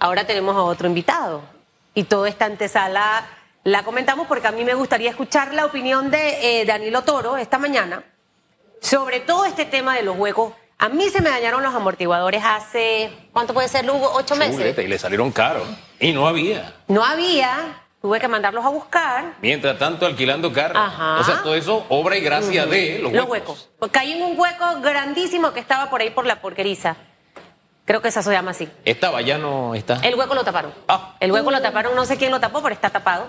ahora tenemos a otro invitado. Y toda esta antesala la comentamos porque a mí me gustaría escuchar la opinión de eh, Danilo Toro esta mañana sobre todo este tema de los huecos. A mí se me dañaron los amortiguadores hace, ¿cuánto puede ser, Lugo? ¿Ocho meses? Y le salieron caros. Y no había. No había. Tuve que mandarlos a buscar. Mientras tanto, alquilando carros. O sea, todo eso, obra y gracia de los huecos. Los huecos. Caí en un hueco grandísimo que estaba por ahí por la porqueriza. Creo que esa se llama así. ¿Estaba? ¿Ya no está? El hueco lo taparon. Ah. El hueco lo taparon, no sé quién lo tapó, pero está tapado.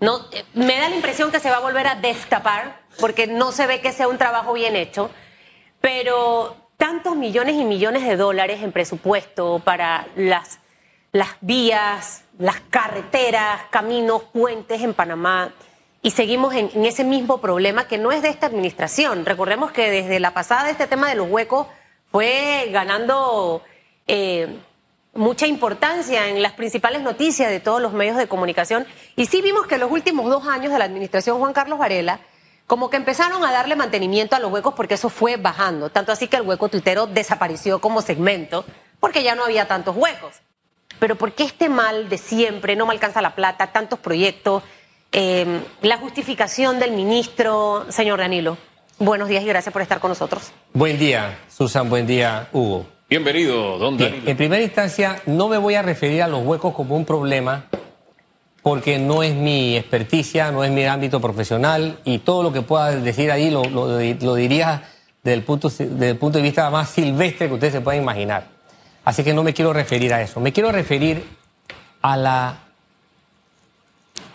No, eh, me da la impresión que se va a volver a destapar porque no se ve que sea un trabajo bien hecho, pero tantos millones y millones de dólares en presupuesto para las, las vías, las carreteras, caminos, puentes en Panamá. Y seguimos en, ese mismo problema que no es de esta administración. Recordemos que desde la pasada este tema de los huecos fue ganando eh, mucha importancia en las principales noticias de todos los medios de comunicación. Y sí vimos que en los últimos dos años de la administración Juan Carlos Varela, como que empezaron a darle mantenimiento a los huecos porque eso fue bajando. Tanto así que el hueco tuitero desapareció como segmento porque ya no había tantos huecos. Pero ¿por qué este mal de siempre? No me alcanza la plata, tantos proyectos, em, la justificación del ministro, señor Danilo. Buenos días y gracias por estar con nosotros. Buen día, Susan, buen día, Hugo. Bienvenido, don Danilo. En primera instancia, no me voy a referir a los huecos como un problema, porque no es mi experticia, no es mi ámbito profesional, y todo lo que pueda decir ahí lo, diría desde el, punto, desde el punto de vista más silvestre que ustedes se puedan imaginar. Así que no me quiero referir a eso. Me quiero referir a la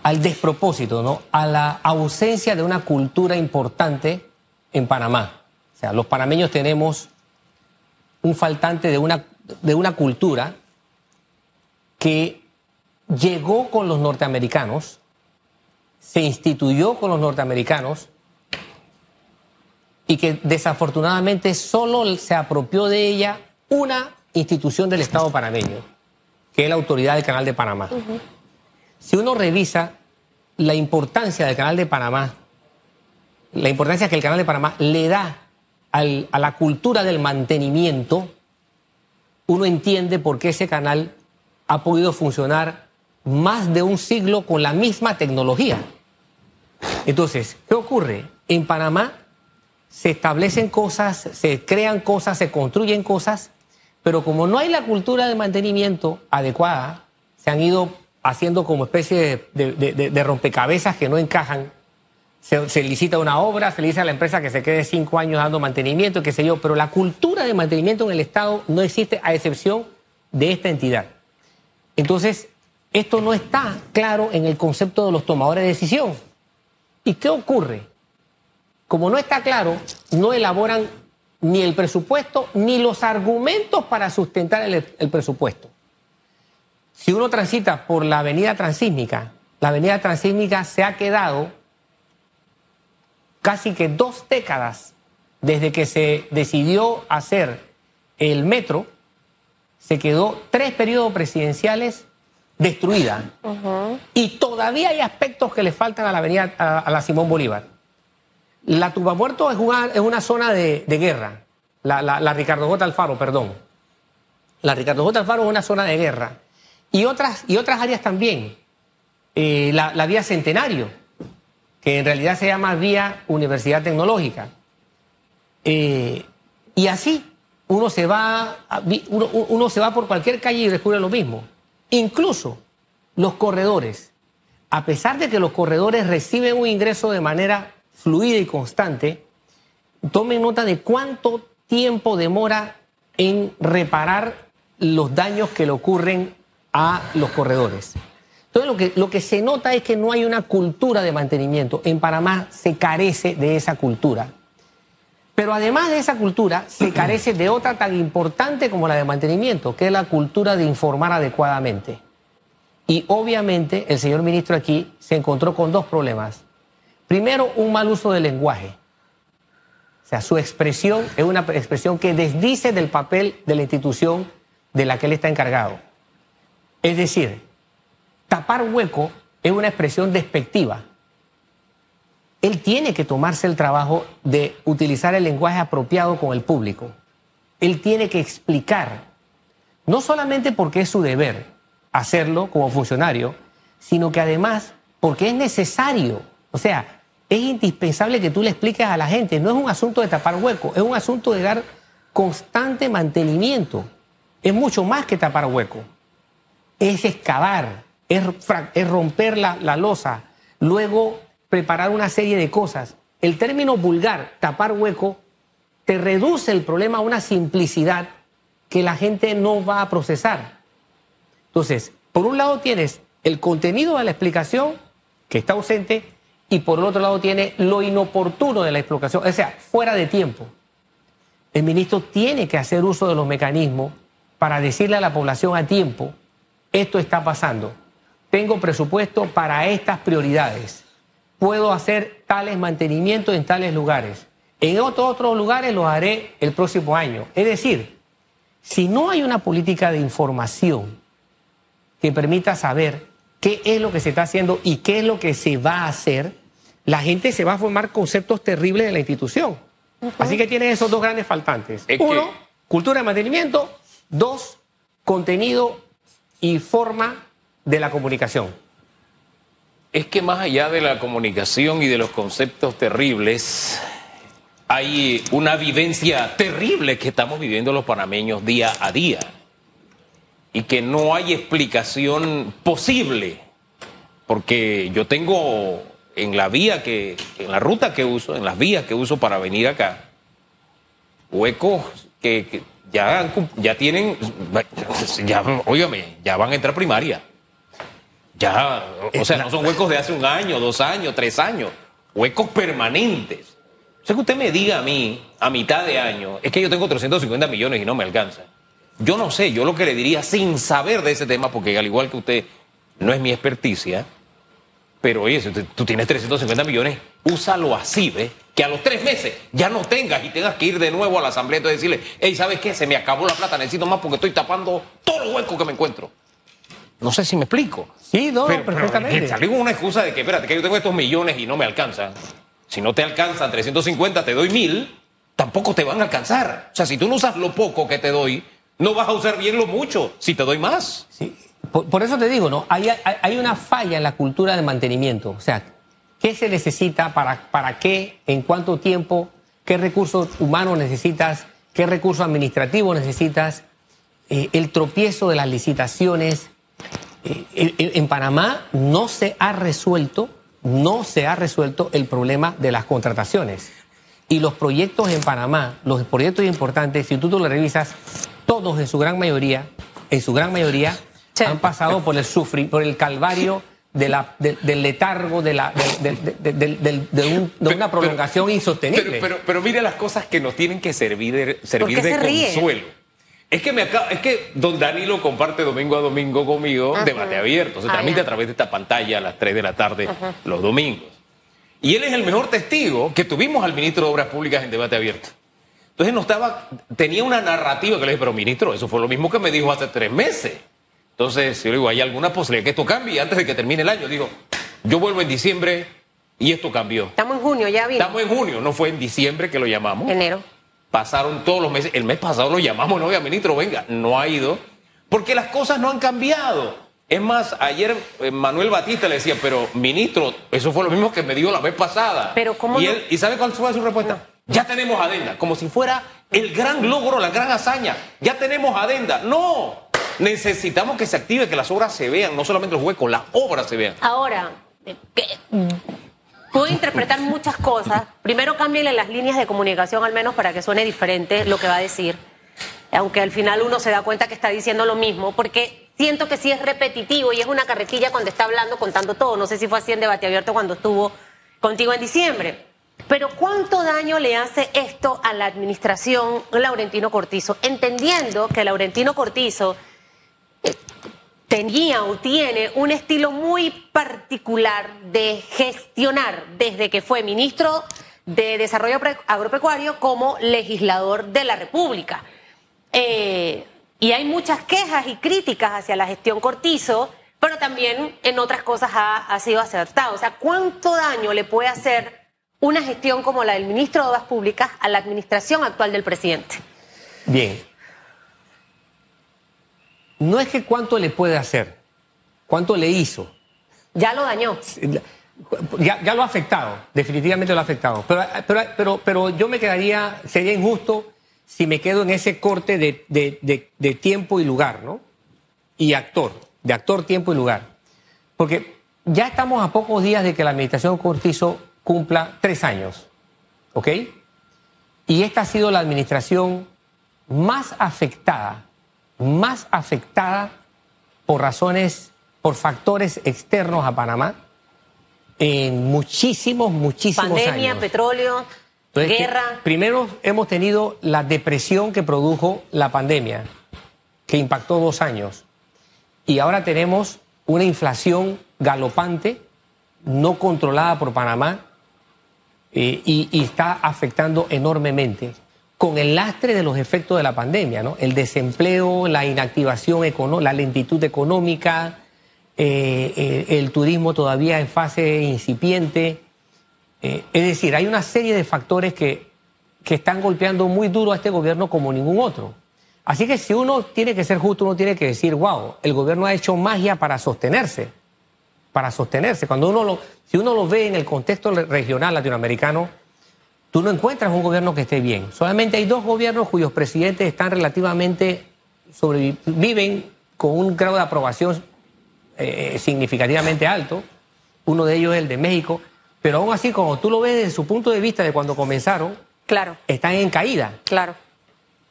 al despropósito, ¿no? A la ausencia de una cultura importante en Panamá. O sea, los panameños tenemos un faltante de una, de una cultura que llegó con los norteamericanos, se instituyó con los norteamericanos y que desafortunadamente solo se apropió de ella una institución del Estado panameño, que es la autoridad del Canal de Panamá. Si uno revisa la importancia del Canal de Panamá, la importancia que el Canal de Panamá le da a la cultura del mantenimiento, uno entiende por qué ese canal ha podido funcionar más de un siglo con la misma tecnología. Entonces, ¿qué ocurre? En Panamá se establecen cosas, se crean cosas, se construyen cosas, pero como no hay la cultura de mantenimiento adecuada, se han ido haciendo como especie de rompecabezas que no encajan se, licita una obra, se le dice a la empresa que se quede cinco años dando mantenimiento, qué sé yo, pero la cultura de mantenimiento en el Estado no existe a excepción de esta entidad. Entonces, esto no está claro en el concepto de los tomadores de decisión. ¿Y qué ocurre? Como no está claro, no elaboran ni el presupuesto ni los argumentos para sustentar el, el presupuesto. Si uno transita por la avenida transísmica, la avenida transísmica se ha quedado casi que dos décadas desde que se decidió hacer el metro, se quedó tres periodos presidenciales destruida. Y todavía hay aspectos que le faltan a la avenida, a, la Simón Bolívar. La Tubamuerto es una, es una zona de, guerra. La, Ricardo J. Alfaro, perdón. La Ricardo J. Alfaro es una zona de guerra. Y otras, y otras áreas también. Eh, la, la vía Centenario que en realidad se llama Vía Universidad Tecnológica. Eh, y así uno se, va, uno, se va por cualquier calle y descubre lo mismo. Incluso los corredores, a pesar de que los corredores reciben un ingreso de manera fluida y constante, tomen nota de cuánto tiempo demora en reparar los daños que le ocurren a los corredores. Entonces lo que, lo que se nota es que no hay una cultura de mantenimiento. En Panamá se carece de esa cultura. Pero además de esa cultura, se carece de otra tan importante como la de mantenimiento, que es la cultura de informar adecuadamente. Y obviamente el señor ministro aquí se encontró con dos problemas. Primero, un mal uso del lenguaje. O sea, su expresión es una expresión que desdice del papel de la institución de la que él está encargado. Es decir, tapar hueco es una expresión despectiva. Él tiene que tomarse el trabajo de utilizar el lenguaje apropiado con el público. Él tiene que explicar, no solamente porque es su deber, hacerlo como funcionario, sino que además porque es necesario. O sea, es indispensable que tú le expliques a la gente. No es un asunto de tapar hueco, es un asunto de dar constante mantenimiento. Es mucho más que tapar hueco. Es excavar, es, romper la, la losa, luego preparar una serie de cosas. El término vulgar, tapar hueco, te reduce el problema a una simplicidad que la gente no va a procesar. Entonces, por un lado tienes el contenido de la explicación, que está ausente, y por el otro lado tiene lo inoportuno de la explicación, o sea, fuera de tiempo. El ministro tiene que hacer uso de los mecanismos para decirle a la población a tiempo, esto está pasando, tengo presupuesto para estas prioridades, puedo hacer tales mantenimientos en tales lugares, en otros, otros lugares los haré el próximo año. Es decir, si no hay una política de información que permita saber qué es lo que se está haciendo y qué es lo que se va a hacer, la gente se va a formar conceptos terribles de la institución. Así que tiene esos dos grandes faltantes. Uno, cultura de mantenimiento. Dos, contenido y forma de la comunicación. Es que más allá de la comunicación y de los conceptos terribles, hay una vivencia terrible que estamos viviendo los panameños día a día y que no hay explicación posible, porque yo tengo en la vía que, en la ruta que uso, en las vías que uso para venir acá, huecos que, ya, ya tienen, ya, ya van a entrar primaria. Ya, o sea, no son huecos de hace un año, dos años, tres años, huecos permanentes. O sea, que usted me diga a mí, a mitad de año, es que yo tengo 350 millones y no me alcanza. Yo no sé, yo lo que le diría sin saber de ese tema, porque al igual que usted, no es mi experticia, pero oye, si tú tienes 350 millones, úsalo así, ¿ves? Que a los tres meses ya no tengas y tengas que ir de nuevo a la asamblea y decirle, hey, ¿sabes qué? Se me acabó la plata, necesito más porque estoy tapando todos los huecos que me encuentro. No sé si me explico. Sí, no, perfectamente. Salí con una excusa de que, espérate, que yo tengo estos millones y no me alcanzan. Si no te alcanzan 350, te doy mil, tampoco te van a alcanzar. O sea, si tú no usas lo poco que te doy, no vas a usar bien lo mucho si te doy más. Sí. Por, eso te digo, ¿no? Hay, hay, una falla en la cultura de mantenimiento. O sea, ¿qué se necesita para, para qué, en cuánto tiempo, qué recursos humanos necesitas, qué recursos administrativos necesitas, eh, el tropiezo de las licitaciones. En Panamá no se ha resuelto, no se ha resuelto el problema de las contrataciones. Y los proyectos en Panamá, los proyectos importantes, si tú, tú lo revisas, todos en su gran mayoría, en su gran mayoría, han pasado por el sufrir, por el calvario de la, del letargo, de, la, de, una prolongación insostenible. Pero, pero, mire las cosas que nos tienen que servir de, servir de consuelo. Es que, me es que don Danilo comparte domingo a domingo conmigo debate abierto. Se ah, transmite a través de esta pantalla a las 3 de la tarde los domingos. Y él es el mejor testigo que tuvimos al ministro de Obras Públicas en debate abierto. Entonces no estaba, tenía una narrativa que le dije, pero ministro, eso fue lo mismo que me dijo hace tres meses. Entonces, yo le digo, ¿hay alguna posibilidad que esto cambie antes de que termine el año? Digo, yo vuelvo en diciembre y esto cambió. Estamos en junio, ya vino. Estamos en junio, no fue en diciembre que lo llamamos. Enero. Pasaron todos los meses. El mes pasado lo llamamos, no, oiga, ministro, venga, no ha ido. Porque las cosas no han cambiado. Es más, ayer eh, Manuel Batista le decía, pero ministro, eso fue lo mismo que me dijo la vez pasada. Pero ¿cómo y, él, ¿y sabe cuál fue su respuesta? Ya tenemos adenda, como si fuera el gran logro, la gran hazaña. Ya tenemos adenda. No, necesitamos que se active, que las obras se vean, no solamente los huecos, las obras se vean. Ahora, eh, puedo interpretar muchas cosas. Primero, cámbienle las líneas de comunicación, al menos para que suene diferente lo que va a decir. Aunque al final uno se da cuenta que está diciendo lo mismo, porque siento que sí es repetitivo y es una carretilla cuando está hablando, contando todo. No sé si fue así en debate abierto cuando estuvo contigo en diciembre. Pero ¿cuánto daño le hace esto a la administración Laurentino Cortizo? Entendiendo que Laurentino Cortizo eh, tenía o tiene un estilo muy particular de gestionar desde que fue ministro de Desarrollo Agropecuario como legislador de la República. Eh, y hay muchas quejas y críticas hacia la gestión Cortizo, pero también en otras cosas ha, ha sido acertado. O sea, ¿cuánto daño le puede hacer una gestión como la del ministro de Obras Públicas a la administración actual del presidente? Bien. No es que cuánto le puede hacer, ¿Cuánto le hizo? Ya lo dañó. Ya, ya lo ha afectado, definitivamente lo ha afectado. Pero, pero, pero, pero yo me quedaría, sería injusto si me quedo en ese corte de, de, de, de tiempo y lugar, ¿no? Y actor, de actor, tiempo y lugar. Porque ya estamos a pocos días de que la administración Cortizo cumpla tres años, ¿ok? Y esta ha sido la administración más afectada, más afectada por razones, por factores externos a Panamá en muchísimos, muchísimos años. Pandemia, petróleo, Entonces, guerra. primero hemos tenido la depresión que produjo la pandemia, que impactó dos años. Y ahora tenemos una inflación galopante, no controlada por Panamá, eh, y, y está afectando enormemente con el lastre de los efectos de la pandemia, ¿no? El desempleo, la inactivación la lentitud económica, eh, eh, el turismo todavía en fase incipiente. Eh, es decir, hay una serie de factores que, que están golpeando muy duro a este gobierno como ningún otro. Así que si uno tiene que ser justo, uno tiene que decir, wow, el gobierno ha hecho magia para sostenerse, para sostenerse. Cuando uno lo, si uno lo ve en el contexto regional latinoamericano, tú no encuentras un gobierno que esté bien. Solamente hay dos gobiernos cuyos presidentes están relativamente sobreviven con un grado de aprobación eh, significativamente alto. Uno de ellos es el de México. Pero aún así, como tú lo ves desde su punto de vista de cuando comenzaron, Claro, están en caída. claro.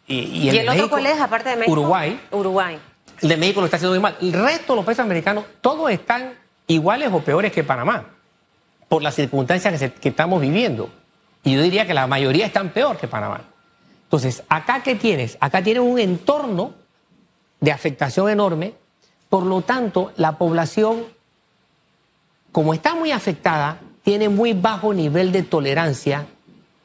Y, ¿Y, el, otro cuál es, aparte de México? Uruguay. Uruguay. El de México lo está haciendo muy mal. El resto de los países americanos, todos están iguales o peores que Panamá, por las circunstancias que, se- que estamos viviendo. Y yo diría que la mayoría están peor que Panamá. Entonces, acá qué tienes? Acá tienes un entorno de afectación enorme. Por lo tanto, la población, como está muy afectada, tiene muy bajo nivel de tolerancia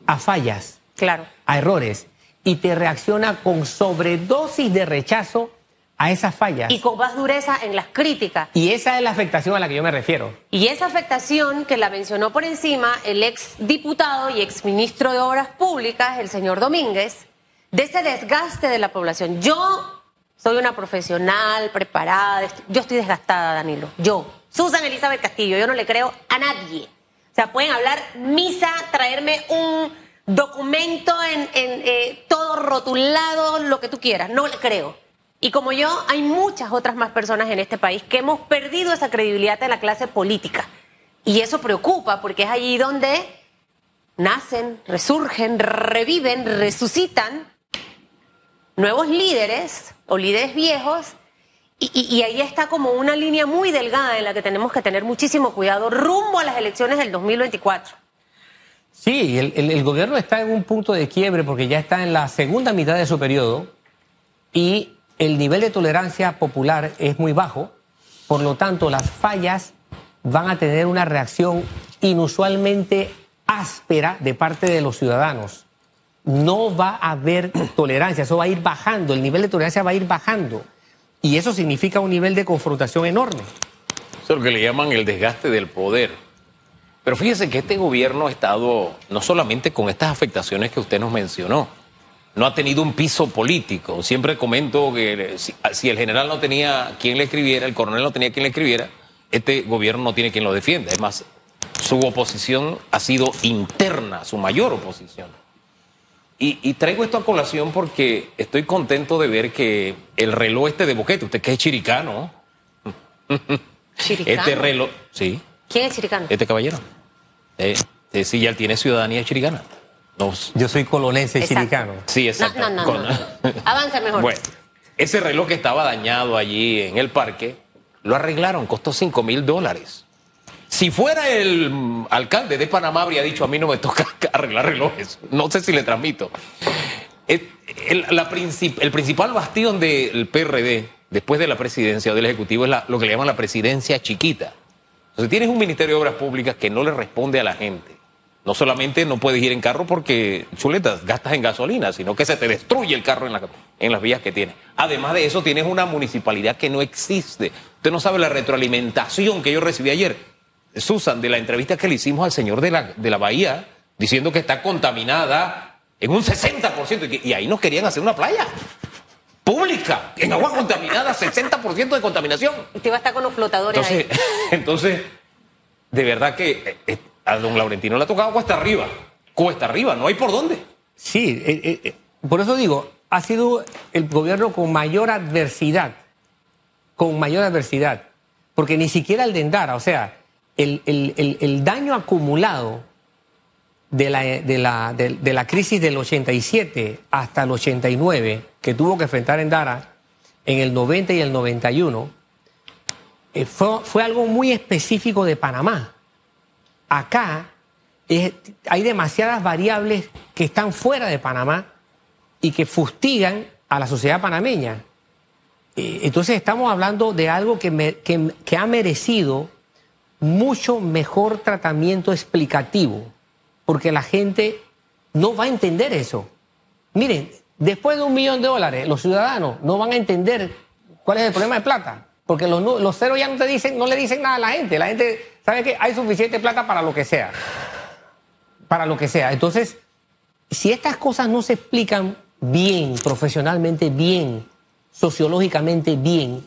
a fallas Claro. a errores y te reacciona con sobredosis de rechazo a esas fallas. Y con más dureza en las críticas. Y esa es la afectación a la que yo me refiero. Y esa afectación que la mencionó por encima el ex diputado y ex ministro de Obras Públicas, el señor Domínguez, de ese desgaste de la población. Yo soy una profesional, preparada, yo estoy desgastada, Danilo. Yo, Susan Elizabeth Castillo, yo no le creo a nadie. O sea, pueden hablar misa, traerme un documento en, en, eh, todo rotulado, lo que tú quieras, no le creo. Y como yo, hay muchas otras más personas en este país que hemos perdido esa credibilidad de la clase política. Y eso preocupa porque es allí donde nacen, resurgen, reviven, resucitan nuevos líderes o líderes viejos. Y, ahí está como una línea muy delgada en la que tenemos que tener muchísimo cuidado rumbo a las elecciones del 2024. Sí, el gobierno está en un punto de quiebre porque ya está en la segunda mitad de su periodo y el nivel de tolerancia popular es muy bajo. Por lo tanto, las fallas van a tener una reacción inusualmente áspera de parte de los ciudadanos. No va a haber tolerancia, eso va a ir bajando, el nivel de tolerancia va a ir bajando. Y eso significa un nivel de confrontación enorme. Eso es lo que le llaman el desgaste del poder. Pero fíjese que este gobierno ha estado no solamente con estas afectaciones que usted nos mencionó, no ha tenido un piso político. Siempre comento que si, si el general no tenía quien le escribiera, el coronel no tenía quien le escribiera, este gobierno no tiene quien lo defienda. Es más, su oposición ha sido interna, su mayor oposición. Y, y traigo esto a colación porque estoy contento de ver que el reloj este de Boquete, usted que es chiricano, Chiricano. este reloj, sí, ¿Quién es Chiricano? este caballero, eh, eh, sí, ya tiene ciudadanía chiricana. Yo soy colonense Exacto. chiricano. sí, exacto. no, no, Con- no. Avanza mejor. Bueno, ese reloj que estaba dañado allí en el parque, lo arreglaron, costó 5 mil dólares. Si fuera el alcalde de Panamá, habría dicho, a mí no me toca arreglar relojes. No sé si le transmito. El, el- la princip- el principal bastión del PRD, después de la presidencia o del Ejecutivo, es la- lo que le llaman la presidencia chiquita. Entonces tienes un Ministerio de Obras Públicas que no le responde a la gente. No solamente no puedes ir en carro porque, chuletas, gastas en gasolina, sino que se te destruye el carro en, la- en las vías que tienes. Además de eso, tienes una municipalidad que no existe. Usted no sabe la retroalimentación que yo recibí ayer, Susan, de la entrevista que le hicimos al señor de la, de la Bahía, diciendo que está contaminada en un 60%, y, que- y ahí nos querían hacer una playa. pública, en agua contaminada, 60% de contaminación. Usted va a estar con los flotadores Entonces, ahí. entonces de verdad que eh, eh, a don Laurentino le ha tocado cuesta arriba. Cuesta arriba, no hay por dónde. Sí, eh, eh, eh, por eso digo, ha sido el gobierno con mayor adversidad, con mayor adversidad, porque ni siquiera el de Endara, o sea, el, el- el- daño acumulado de la, de, la, de- de la crisis del 87 hasta el 89, que tuvo que enfrentar Endara en el 90 y el 91, eh, fue, fue algo muy específico de Panamá. Acá hay demasiadas variables que están fuera de Panamá y que fustigan a la sociedad panameña. Eh, Entonces estamos hablando de algo que, ha merecido mucho mejor tratamiento explicativo, porque la gente no va a entender eso. Miren, después de un millón de dólares, los ciudadanos no van a entender cuál es el problema de plata, porque los, los ceros ya no te dicen, no le dicen nada a la gente. La gente sabe que hay suficiente plata para lo que sea, para lo que sea. Entonces, si estas cosas no se explican bien, profesionalmente bien, sociológicamente bien,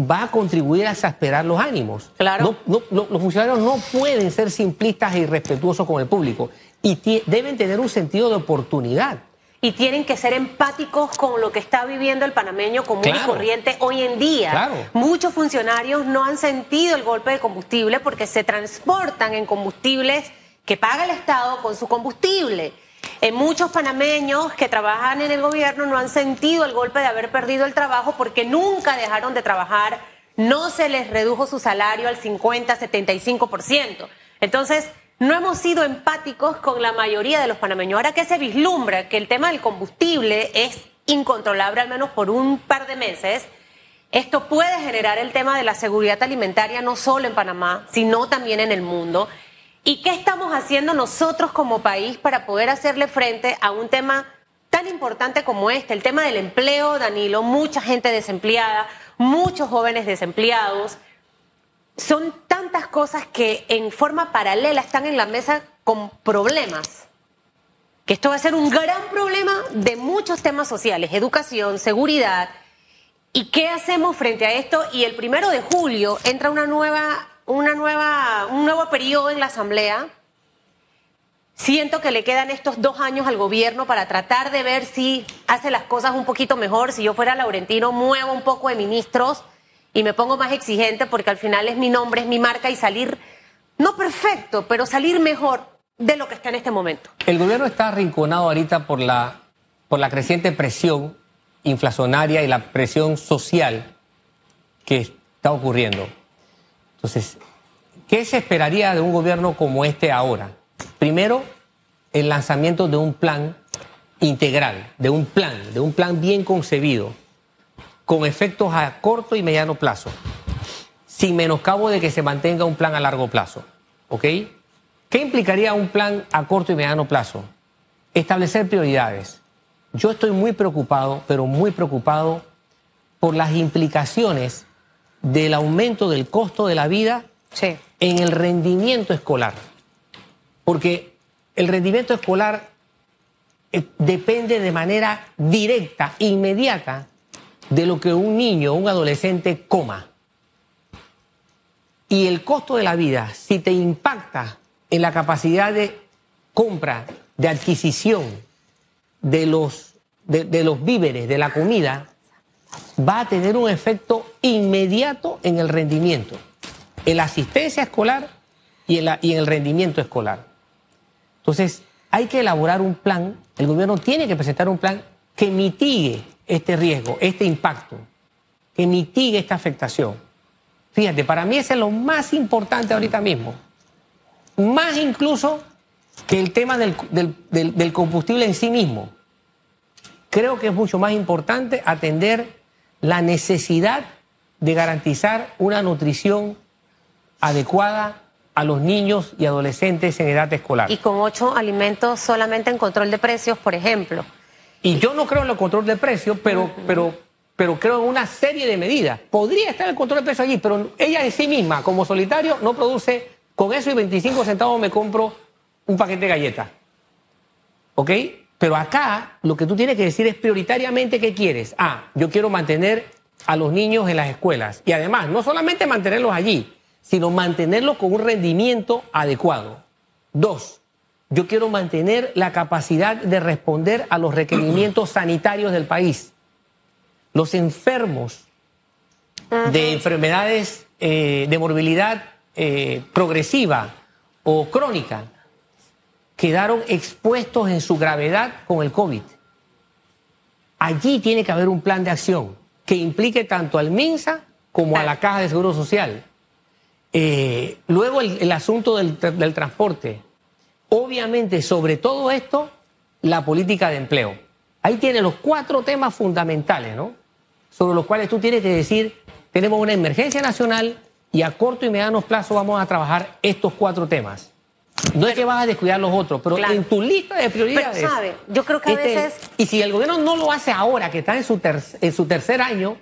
va a contribuir a exasperar los ánimos. Claro. No- no- no- los funcionarios no pueden ser simplistas e irrespetuosos con el público y deben tener un sentido de oportunidad. Y tienen que ser empáticos con lo que está viviendo el panameño común y Claro. corriente hoy en día. Claro. Muchos funcionarios no han sentido el golpe de combustible porque se transportan en combustibles que paga el Estado con su combustible. Eh, muchos panameños que trabajan en el gobierno no han sentido el golpe de haber perdido el trabajo porque nunca dejaron de trabajar, no se les redujo su salario al 50, 75%. Entonces, no hemos sido empáticos con la mayoría de los panameños. Ahora que se vislumbra que el tema del combustible es incontrolable, al menos por un par de meses, esto puede generar el tema de la seguridad alimentaria no solo en Panamá, sino también en el mundo. ¿Y qué estamos haciendo nosotros como país para poder hacerle frente a un tema tan importante como este? El tema del empleo, Danilo, mucha gente desempleada, muchos jóvenes desempleados. Son tantas cosas que en forma paralela están en la mesa con problemas. Que esto va a ser un gran problema de muchos temas sociales, educación, seguridad, ¿Y qué hacemos frente a esto? Y el primero de julio entra una nueva, una nueva, un nuevo periodo en la Asamblea. Siento que le quedan estos dos años al gobierno para tratar de ver si hace las cosas un poquito mejor. Si yo fuera Laurentino, muevo un poco de ministros y me pongo más exigente porque al final es mi nombre, es mi marca y salir, no perfecto, pero salir mejor de lo que está en este momento. El gobierno está arrinconado ahorita por la, por la creciente presión inflacionaria y la presión social que está ocurriendo. Entonces, ¿qué se esperaría de un gobierno como este ahora? Primero, el lanzamiento de un plan integral, de un plan, de un plan bien concebido, con efectos a corto y mediano plazo, sin menoscabo de que se mantenga un plan a largo plazo. ¿Ok? ¿Qué implicaría un plan a corto y mediano plazo? Establecer prioridades. Yo estoy muy preocupado, pero muy preocupado por las implicaciones del aumento del costo de la vida Sí. en el rendimiento escolar. Porque el rendimiento escolar eh, depende de manera directa, inmediata, de lo que un niño o un adolescente coma. Y el costo de la vida, si te impacta en la capacidad de compra, de adquisición de los, de, de los víveres, de la comida, va a tener un efecto inmediato en el rendimiento, en la asistencia escolar y en, y en el rendimiento escolar. Entonces, hay que elaborar un plan, el gobierno tiene que presentar un plan que mitigue este riesgo, este impacto, que mitigue esta afectación. Fíjate, para mí ese es lo más importante ahorita mismo. Más incluso que el tema del combustible en sí mismo. Creo que es mucho más importante atender la necesidad de garantizar una nutrición adecuada a los niños y adolescentes en edad escolar. Y con ocho alimentos solamente en control de precios, por ejemplo. Y yo no creo en el control de precios, pero, pero, pero creo en una serie de medidas. Podría estar el control de precios allí, pero ella en sí misma, como solitario, no produce, con eso y 25 centavos me compro un paquete de galletas. ¿Ok? Pero acá lo que tú tienes que decir es prioritariamente qué quieres. Ah, yo quiero mantener a los niños en las escuelas. Y además, no solamente mantenerlos allí, sino mantenerlos con un rendimiento adecuado. Dos, yo quiero mantener la capacidad de responder a los requerimientos sanitarios del país. Los enfermos de enfermedades eh, de morbilidad eh, progresiva o crónica quedaron expuestos en su gravedad con el COVID. Allí tiene que haber un plan de acción que implique tanto al MINSA como a la Caja de Seguro Social. Eh, luego el, asunto del, del, transporte. Obviamente, sobre todo esto, la política de empleo. Ahí tiene los cuatro temas fundamentales, ¿no? Sobre los cuales tú tienes que decir, tenemos una emergencia nacional y a corto y mediano plazo vamos a trabajar estos cuatro temas. No es que vas a descuidar los otros, pero en tu lista de prioridades. Pero, ¿sabe? Yo creo que a este, veces. Y si el gobierno no lo hace ahora, que está en su, en su tercer año,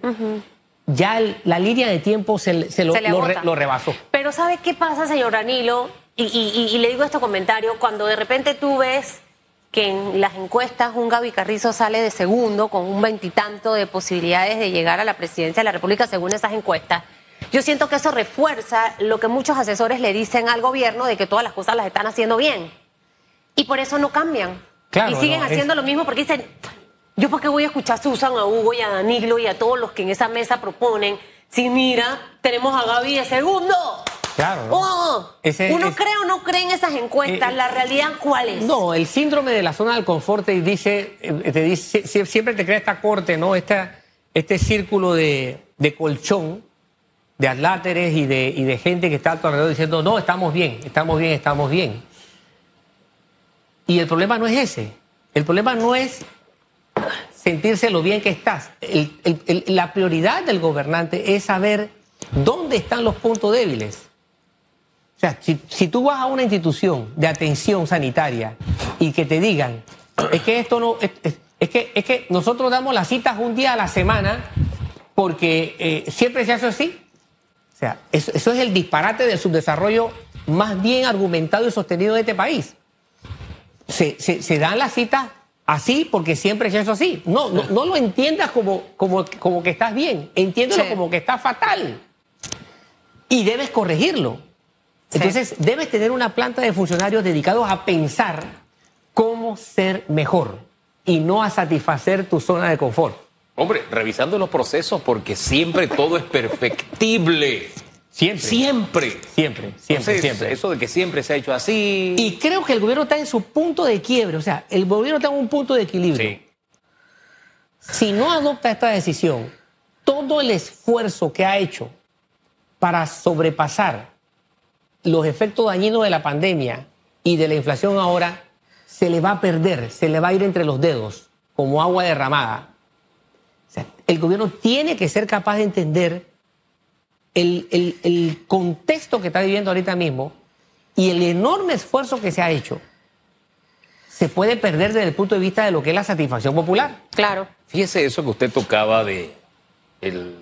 ya la línea de tiempo se, se, lo, lo, rebasó. Pero ¿sabe qué pasa, señor Danilo? Y, y, le digo este comentario: cuando de repente tú ves que en las encuestas un Gaby Carrizo sale de segundo con un veintitanto de posibilidades de llegar a la presidencia de la República según esas encuestas yo siento que eso refuerza lo que muchos asesores le dicen al gobierno de que todas las cosas las están haciendo bien. Y por eso no cambian. y siguen haciendo lo mismo porque dicen, yo por qué voy a escuchar a Susan, a Hugo y a Danilo y a todos los que en esa mesa proponen, si mira, tenemos a Gaby de segundo. Claro. Oh, ¿Uno cree o no cree en esas encuestas? Eh, ¿La realidad cuál es? No, el síndrome de la zona del confort te dice, eh, te dice siempre te crea esta corte, ¿no? este círculo de, de colchón de atláteres y de, y de gente que está a tu alrededor diciendo, no, estamos bien, estamos bien, estamos bien. Y el problema no es ese. El problema no es sentirse lo bien que estás. la prioridad del gobernante es saber dónde están los puntos débiles. O sea, si, tú vas a una institución de atención sanitaria y que te digan, es que esto no, es, que, es que nosotros damos las citas un día a la semana porque eh, siempre se hace así, o sea, eso, es el disparate del subdesarrollo más bien argumentado y sostenido de este país. Se, dan las citas así porque siempre se ha así. No, no, lo entiendas como, como, como, que estás bien, entiéndelo como que está fatal. Y debes corregirlo. Entonces, debes tener una planta de funcionarios dedicados a pensar cómo ser mejor y no a satisfacer tu zona de confort. Hombre, revisando los procesos porque siempre todo es perfectible. Siempre. Siempre. Siempre, siempre, siempre. Eso de que siempre se ha hecho así. Y creo que el gobierno está en su punto de quiebre. O sea, el gobierno está en un punto de equilibrio. Sí. Si no adopta esta decisión, todo el esfuerzo que ha hecho para sobrepasar los efectos dañinos de la pandemia y de la inflación ahora, se le va a perder, se le va a ir entre los dedos como agua derramada el gobierno tiene que ser capaz de entender el, contexto que está viviendo ahorita mismo y el enorme esfuerzo que se ha hecho se puede perder desde el punto de vista de lo que es la satisfacción popular. Claro. Fíjese eso que usted tocaba de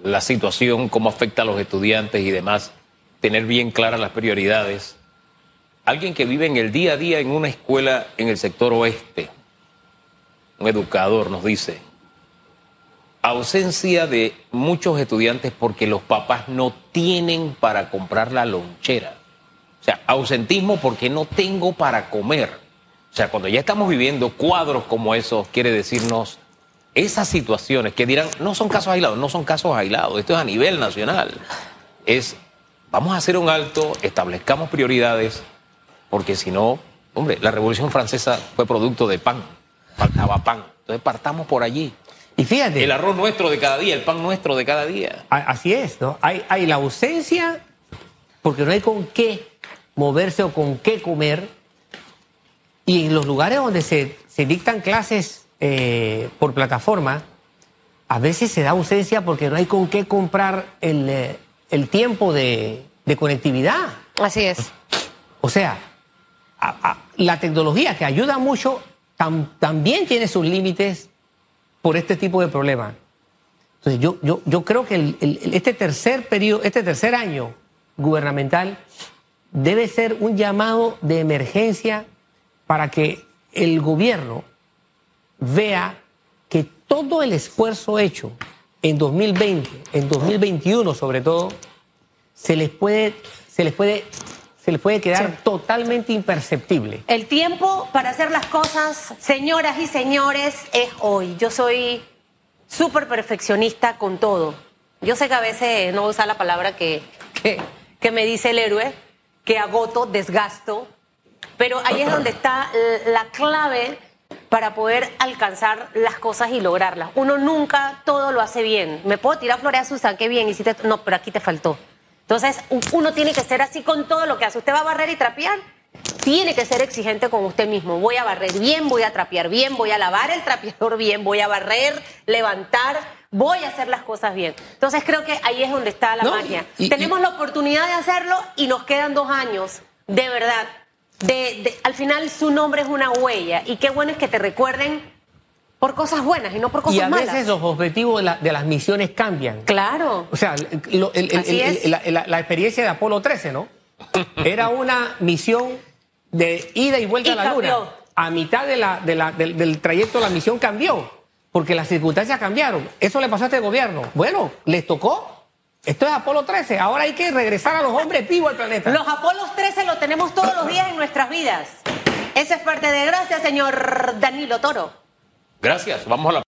la situación, cómo afecta a los estudiantes y demás, tener bien claras las prioridades. Alguien que vive en el día a día en una escuela en el sector oeste, un educador nos dice, ausencia de muchos estudiantes porque los papás no tienen para comprar la lonchera. O sea, ausentismo porque no tengo para comer. O sea, cuando ya estamos viviendo cuadros como esos, quiere decirnos esas situaciones que dirán, no son casos aislados, no son casos aislados, esto es a nivel nacional. Es, vamos a hacer un alto, establezcamos prioridades, porque si no, hombre, la Revolución Francesa fue producto de pan, faltaba pan. Entonces partamos por allí. Y fíjate. El arroz nuestro de cada día, el pan nuestro de cada día. Así es, ¿no? Hay, hay la ausencia porque no hay con qué moverse o con qué comer. Y en los lugares donde se, dictan clases eh, por plataforma, a veces se da ausencia porque no hay con qué comprar el, eh, tiempo de, conectividad. Así es. O sea, la tecnología que ayuda mucho también tiene sus límites por este tipo de problemas. Entonces, yo, yo, yo creo que este tercer periodo, este tercer año gubernamental debe ser un llamado de emergencia para que el gobierno vea que todo el esfuerzo hecho en 2020, en 2021 sobre todo, se les puede, se les puede, se les puede quedar Sí. totalmente imperceptible. El tiempo para hacer las cosas, señoras y señores, es hoy. Yo soy súper perfeccionista con todo. Yo sé que a veces no voy a usar la palabra que, que, que me dice el héroe, que agoto, desgasto, pero ahí es donde está la clave para poder alcanzar las cosas y lograrlas. Uno nunca todo lo hace bien. Me puedo tirar flores a Susan, qué bien, hiciste. No, pero aquí te faltó. Entonces, uno tiene que ser así con todo lo que hace. Usted va a barrer y trapear, tiene que ser exigente con usted mismo. Voy a barrer bien, voy a trapear bien, voy a lavar el trapeador bien, voy a barrer, levantar, voy a hacer las cosas bien. Entonces creo que ahí es donde está la No, magia. y- y- Tenemos la oportunidad de hacerlo y nos quedan dos años, de verdad. De, de- al final su nombre es una huella y qué bueno es que te recuerden por cosas buenas y no por cosas Y a malas. veces los objetivos de, la- de las misiones cambian. Claro. O sea, lo- el- el- Así el- es. la, la- la experiencia de Apolo 13, ¿no? Era una misión de ida y vuelta Y a la cambió. luna. A mitad de la- de la- del, del trayecto la misión cambió, porque las circunstancias cambiaron. Eso le pasó a este gobierno. Bueno, les tocó. Esto es Apolo 13. Ahora hay que regresar a los hombres vivos al planeta. Los Apolos 13 lo tenemos todos los días en nuestras vidas. Esa es parte de gracias, señor Danilo Toro. Gracias. Vamos a la